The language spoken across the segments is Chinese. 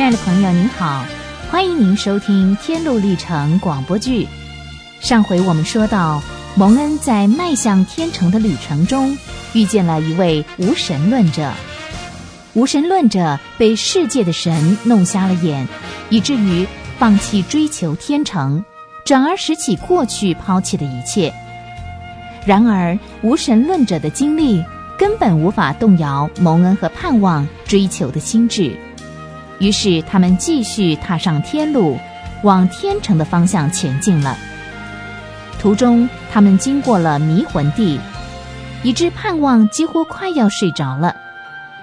亲爱的朋友，您好，欢迎您收听《天路历程》广播剧。上回我们说到，蒙恩在迈向天城的旅程中，遇见了一位无神论者。无神论者被世界的神弄瞎了眼，以至于放弃追求天成，转而拾起过去抛弃的一切。然而，无神论者的经历根本无法动摇蒙恩和盼望追求的心智。于是，他们继续踏上天路，往天城的方向前进了。途中，他们经过了迷魂地，以致盼望几乎快要睡着了。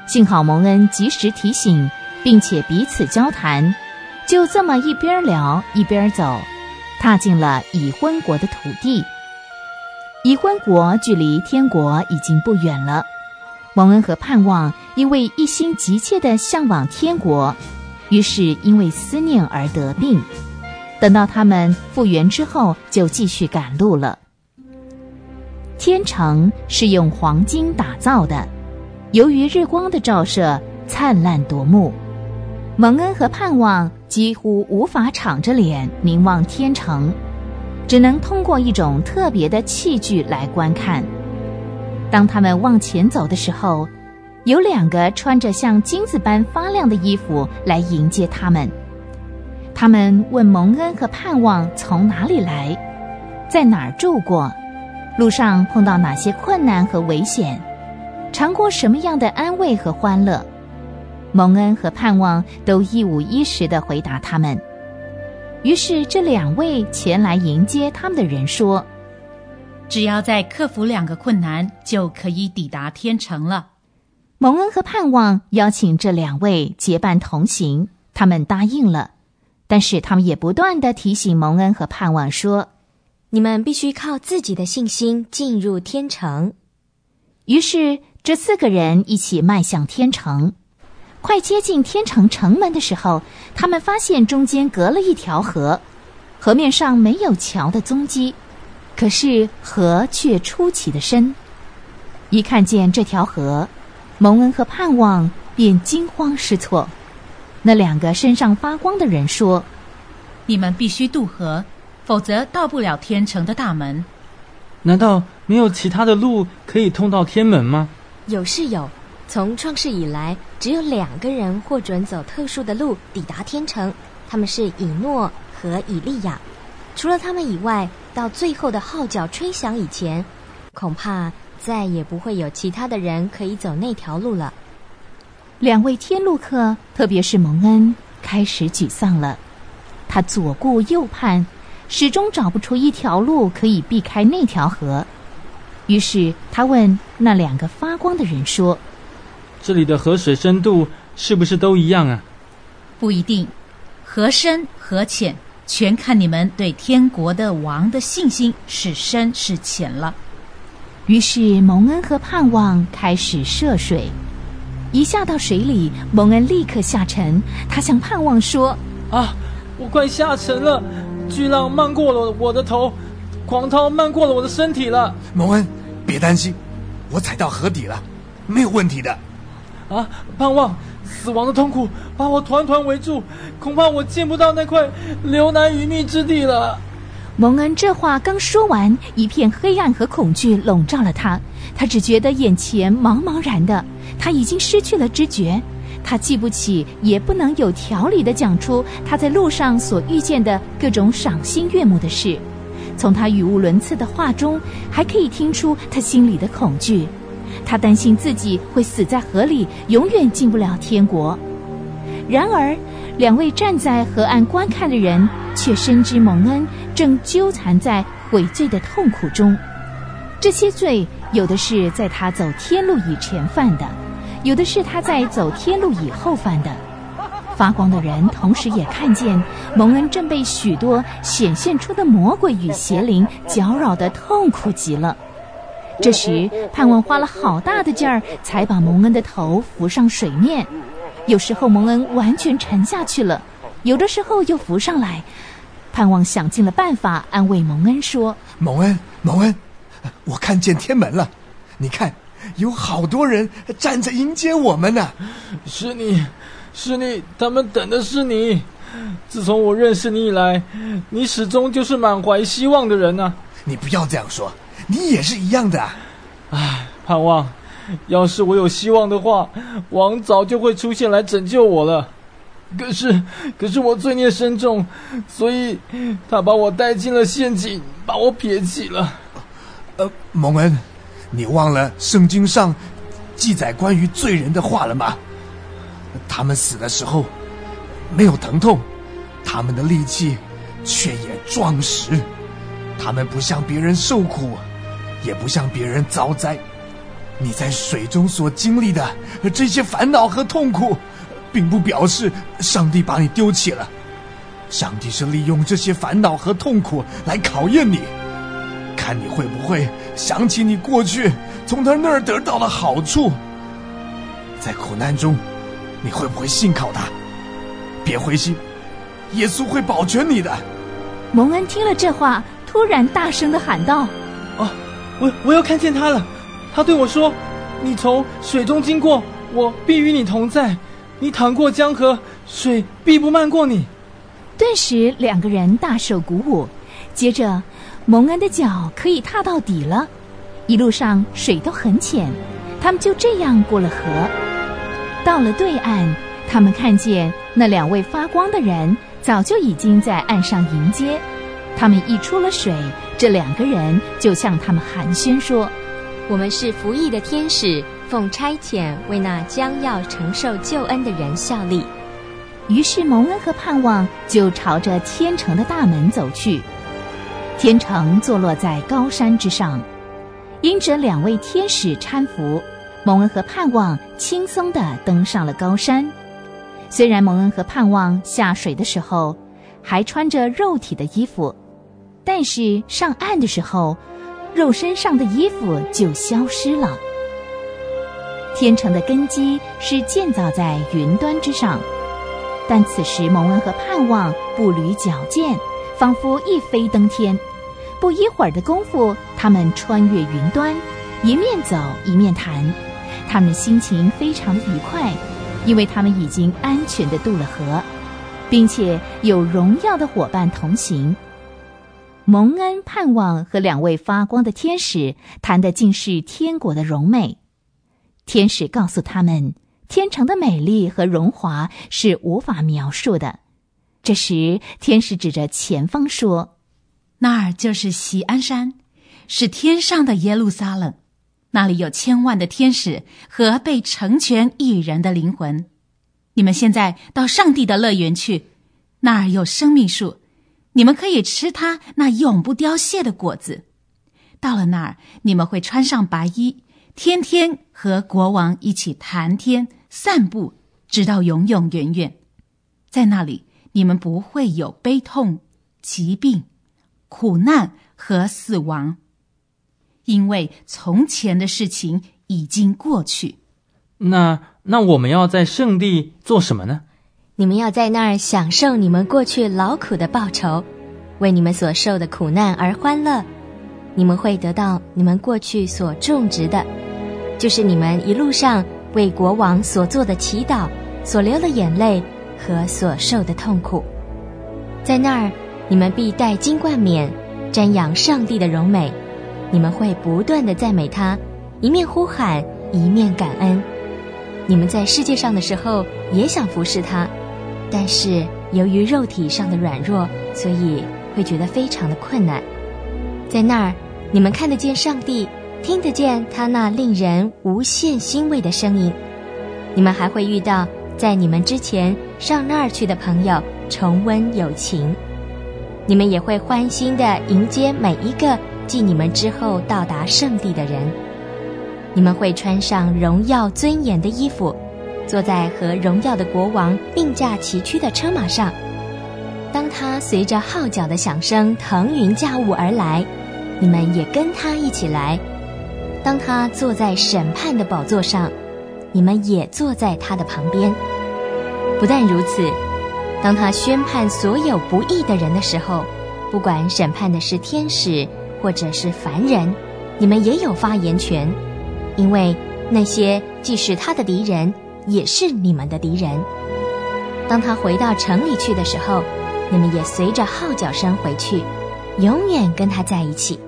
幸好蒙恩及时提醒，并且彼此交谈，就这么一边聊一边走，踏进了已婚国的土地。已婚国距离天国已经不远了。蒙恩和盼望因为一心急切地向往天国，于是因为思念而得病。等到他们复原之后，就继续赶路了。天城是用黄金打造的，由于日光的照射，灿烂夺目。蒙恩和盼望几乎无法敞着脸凝望天城，只能通过一种特别的器具来观看。当他们往前走的时候，有两个穿着像金子般发亮的衣服来迎接他们。他们问蒙恩和盼望从哪里来，在哪儿住过，路上碰到哪些困难和危险，尝过什么样的安慰和欢乐。蒙恩和盼望都一五一十地回答他们。于是这两位前来迎接他们的人说。只要再克服两个困难，就可以抵达天城了。蒙恩和盼望邀请这两位结伴同行，他们答应了。但是他们也不断的提醒蒙恩和盼望说：“你们必须靠自己的信心进入天城。”于是这四个人一起迈向天城。快接近天城城门的时候，他们发现中间隔了一条河，河面上没有桥的踪迹。可是河却出奇的深，一看见这条河，蒙恩和盼望便惊慌失措。那两个身上发光的人说：“你们必须渡河，否则到不了天城的大门。难道没有其他的路可以通到天门吗？”有是有，从创世以来，只有两个人获准走特殊的路抵达天城，他们是以诺和以利亚。除了他们以外，到最后的号角吹响以前，恐怕再也不会有其他的人可以走那条路了。两位天路客，特别是蒙恩，开始沮丧了。他左顾右盼，始终找不出一条路可以避开那条河。于是他问那两个发光的人说：“这里的河水深度是不是都一样啊？”“不一定，河深河浅。”全看你们对天国的王的信心是深是浅了。于是蒙恩和盼望开始涉水，一下到水里，蒙恩立刻下沉。他向盼望说：“啊，我快下沉了！巨浪漫过了我的头，狂涛漫过了我的身体了。”蒙恩，别担心，我踩到河底了，没有问题的。啊，盼望。死亡的痛苦把我团团围住，恐怕我见不到那块流难鱼密之地了。蒙恩这话刚说完，一片黑暗和恐惧笼罩了他，他只觉得眼前茫茫然的，他已经失去了知觉。他记不起，也不能有条理的讲出他在路上所遇见的各种赏心悦目的事。从他语无伦次的话中，还可以听出他心里的恐惧。他担心自己会死在河里，永远进不了天国。然而，两位站在河岸观看的人却深知蒙恩正纠缠在悔罪的痛苦中。这些罪，有的是在他走天路以前犯的，有的是他在走天路以后犯的。发光的人同时也看见蒙恩正被许多显现出的魔鬼与邪灵搅扰的痛苦极了。这时，盼望花了好大的劲儿，才把蒙恩的头浮上水面。有时候蒙恩完全沉下去了，有的时候又浮上来。盼望想尽了办法安慰蒙恩说：“蒙恩，蒙恩，我看见天门了，你看，有好多人站着迎接我们呢。是你，是你，他们等的是你。自从我认识你以来，你始终就是满怀希望的人呐。你不要这样说，你也是一样的。唉，盼望，要是我有希望的话，王早就会出现来拯救我了。可是，可是我罪孽深重，所以他把我带进了陷阱，把我撇弃了。呃，蒙恩，你忘了圣经上记载关于罪人的话了吗？他们死的时候没有疼痛，他们的力气却也壮实。他们不向别人受苦，也不向别人遭灾。你在水中所经历的这些烦恼和痛苦。并不表示上帝把你丢弃了，上帝是利用这些烦恼和痛苦来考验你，看你会不会想起你过去从他那儿得到的好处。在苦难中，你会不会信靠他？别灰心，耶稣会保全你的。蒙恩听了这话，突然大声的喊道：“哦，我我又看见他了！他对我说：‘你从水中经过，我必与你同在。’”你淌过江河，水必不漫过你。顿时，两个人大受鼓舞。接着，蒙恩的脚可以踏到底了。一路上水都很浅，他们就这样过了河。到了对岸，他们看见那两位发光的人早就已经在岸上迎接。他们一出了水，这两个人就向他们寒暄说：“我们是服役的天使。”奉差遣为那将要承受救恩的人效力，于是蒙恩和盼望就朝着天城的大门走去。天城坐落在高山之上，因着两位天使搀扶，蒙恩和盼望轻松地登上了高山。虽然蒙恩和盼望下水的时候还穿着肉体的衣服，但是上岸的时候，肉身上的衣服就消失了。天城的根基是建造在云端之上，但此时蒙恩和盼望步履矫健，仿佛一飞登天。不一会儿的功夫，他们穿越云端，一面走一面谈，他们心情非常愉快，因为他们已经安全的渡了河，并且有荣耀的伙伴同行。蒙恩、盼望和两位发光的天使谈的竟是天国的荣美。天使告诉他们，天城的美丽和荣华是无法描述的。这时，天使指着前方说：“那儿就是锡安山，是天上的耶路撒冷。那里有千万的天使和被成全一人的灵魂。你们现在到上帝的乐园去，那儿有生命树，你们可以吃它那永不凋谢的果子。到了那儿，你们会穿上白衣。”天天和国王一起谈天散步，直到永永远远。在那里，你们不会有悲痛、疾病、苦难和死亡，因为从前的事情已经过去。那那我们要在圣地做什么呢？你们要在那儿享受你们过去劳苦的报酬，为你们所受的苦难而欢乐。你们会得到你们过去所种植的。就是你们一路上为国王所做的祈祷、所流的眼泪和所受的痛苦，在那儿你们必戴金冠冕，瞻仰上帝的荣美。你们会不断的赞美他，一面呼喊，一面感恩。你们在世界上的时候也想服侍他，但是由于肉体上的软弱，所以会觉得非常的困难。在那儿，你们看得见上帝。听得见他那令人无限欣慰的声音，你们还会遇到在你们之前上那儿去的朋友，重温友情。你们也会欢欣的迎接每一个继你们之后到达圣地的人。你们会穿上荣耀尊严的衣服，坐在和荣耀的国王并驾齐驱的车马上。当他随着号角的响声腾云驾雾而来，你们也跟他一起来。当他坐在审判的宝座上，你们也坐在他的旁边。不但如此，当他宣判所有不义的人的时候，不管审判的是天使或者是凡人，你们也有发言权，因为那些既是他的敌人，也是你们的敌人。当他回到城里去的时候，你们也随着号角声回去，永远跟他在一起。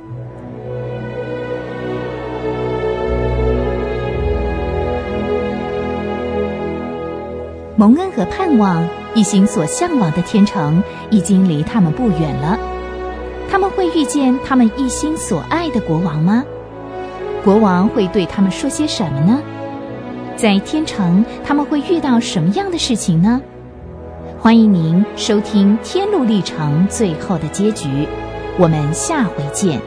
蒙恩和盼望一心所向往的天城，已经离他们不远了。他们会遇见他们一心所爱的国王吗？国王会对他们说些什么呢？在天城，他们会遇到什么样的事情呢？欢迎您收听《天路历程》最后的结局，我们下回见。